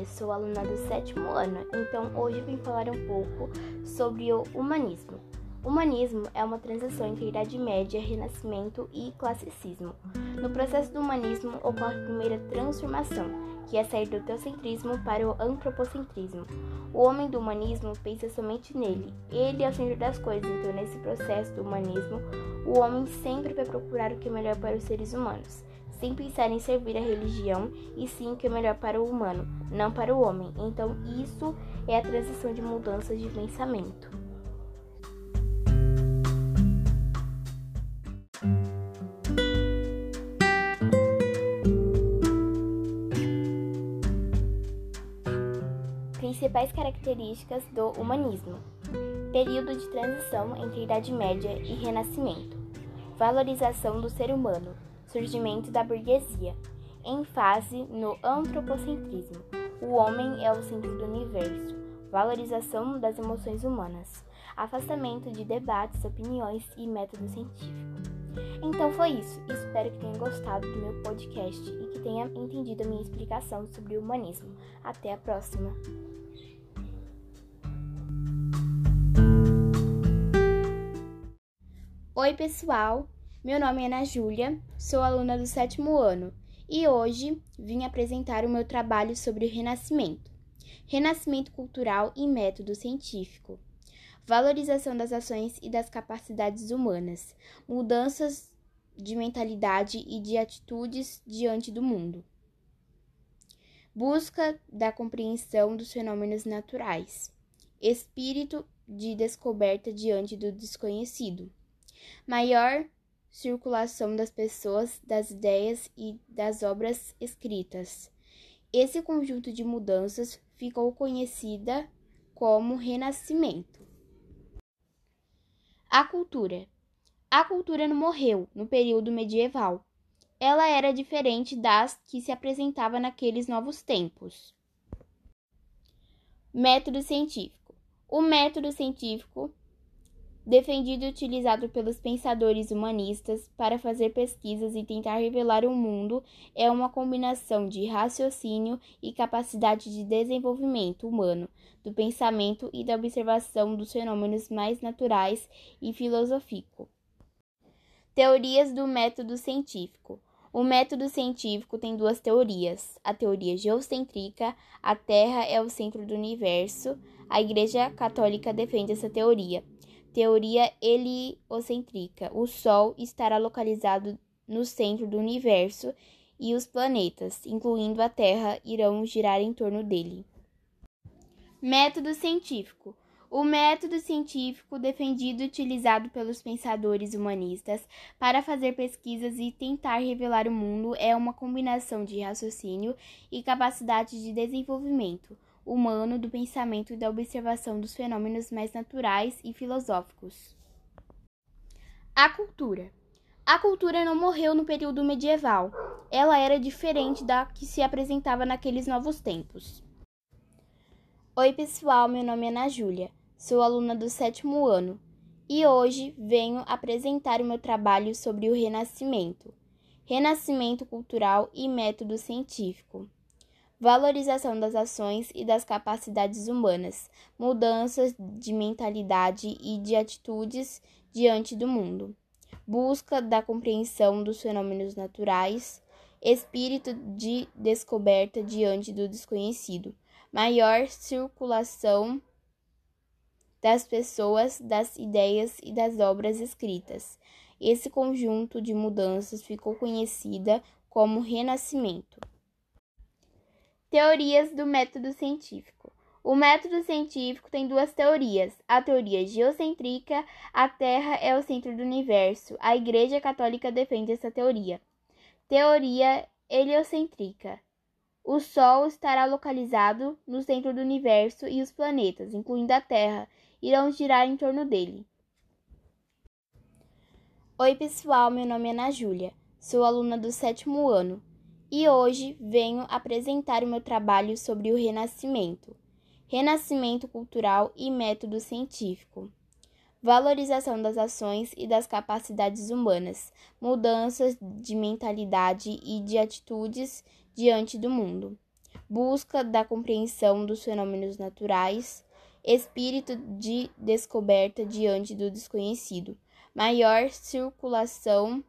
Júlia, sou aluna do sétimo ano, então hoje vim falar um pouco sobre o humanismo. O humanismo é uma transição entre Idade Média, Renascimento e Classicismo. No processo do humanismo ocorre a primeira transformação, que é sair do teocentrismo para o antropocentrismo. O homem do humanismo pensa somente nele, ele é o centro das coisas, então nesse processo do humanismo, o homem sempre vai procurar o que é melhor para os seres humanos sem pensar em servir a religião, e sim o que é melhor para o humano, não para o homem. Então, isso é a transição de mudanças de pensamento. Principais características do humanismo: período de transição entre Idade Média e Renascimento, valorização do ser humano, surgimento da burguesia, em fase no antropocentrismo. O homem é o centro do universo, valorização das emoções humanas, afastamento de debates, opiniões e método científico. Então foi isso. Espero que tenha gostado do meu podcast e que tenha entendido a minha explicação sobre o humanismo. Até a próxima! Oi, pessoal! Meu nome é Ana Júlia, sou aluna do sétimo ano e hoje vim apresentar o meu trabalho sobre o Renascimento. Renascimento cultural e método científico. Valorização das ações e das capacidades humanas. Mudanças de mentalidade e de atitudes diante do mundo. Busca da compreensão dos fenômenos naturais. Espírito de descoberta diante do desconhecido. Maior circulação das pessoas, das ideias e das obras escritas. Esse conjunto de mudanças ficou conhecida como Renascimento. A cultura. A cultura não morreu no período medieval. Ela era diferente das que se apresentava naqueles novos tempos. Método científico. O método científico defendido e utilizado pelos pensadores humanistas para fazer pesquisas e tentar revelar o mundo, é uma combinação de raciocínio e capacidade de desenvolvimento humano, do pensamento e da observação dos fenômenos mais naturais e filosófico. Teorias do método científico. O método científico tem duas teorias: a teoria geocêntrica, a Terra é o centro do universo. A Igreja Católica defende essa teoria. Teoria heliocêntrica. O Sol estará localizado no centro do universo e os planetas, incluindo a Terra, irão girar em torno dele. Método científico. O método científico defendido e utilizado pelos pensadores humanistas para fazer pesquisas e tentar revelar o mundo é uma combinação de raciocínio e capacidade de desenvolvimento humano do pensamento e da observação dos fenômenos mais naturais e filosóficos. A cultura. A cultura não morreu no período medieval. Ela era diferente da que se apresentava naqueles novos tempos. Oi, pessoal, meu nome é Ana Júlia, sou aluna do sétimo ano e hoje venho apresentar o meu trabalho sobre o Renascimento, Renascimento cultural e método científico valorização das ações e das capacidades humanas, mudanças de mentalidade e de atitudes diante do mundo, busca da compreensão dos fenômenos naturais, espírito de descoberta diante do desconhecido, maior circulação das pessoas, das ideias e das obras escritas. Esse conjunto de mudanças ficou conhecida como Renascimento. Teorias do método científico. O método científico tem duas teorias: a teoria geocêntrica, a Terra é o centro do universo. A Igreja Católica defende essa teoria. Teoria heliocêntrica. O Sol estará localizado no centro do universo e os planetas, incluindo a Terra, irão girar em torno dele. Oi, pessoal, meu nome é Ana Júlia, sou aluna do sétimo ano e hoje venho apresentar o meu trabalho sobre o Renascimento, Renascimento cultural e método científico, valorização das ações e das capacidades humanas, mudanças de mentalidade e de atitudes diante do mundo, busca da compreensão dos fenômenos naturais, espírito de descoberta diante do desconhecido, maior circulação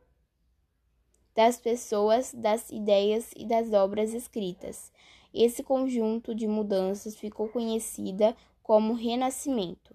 das pessoas, das ideias e das obras escritas. Esse conjunto de mudanças ficou conhecida como Renascimento.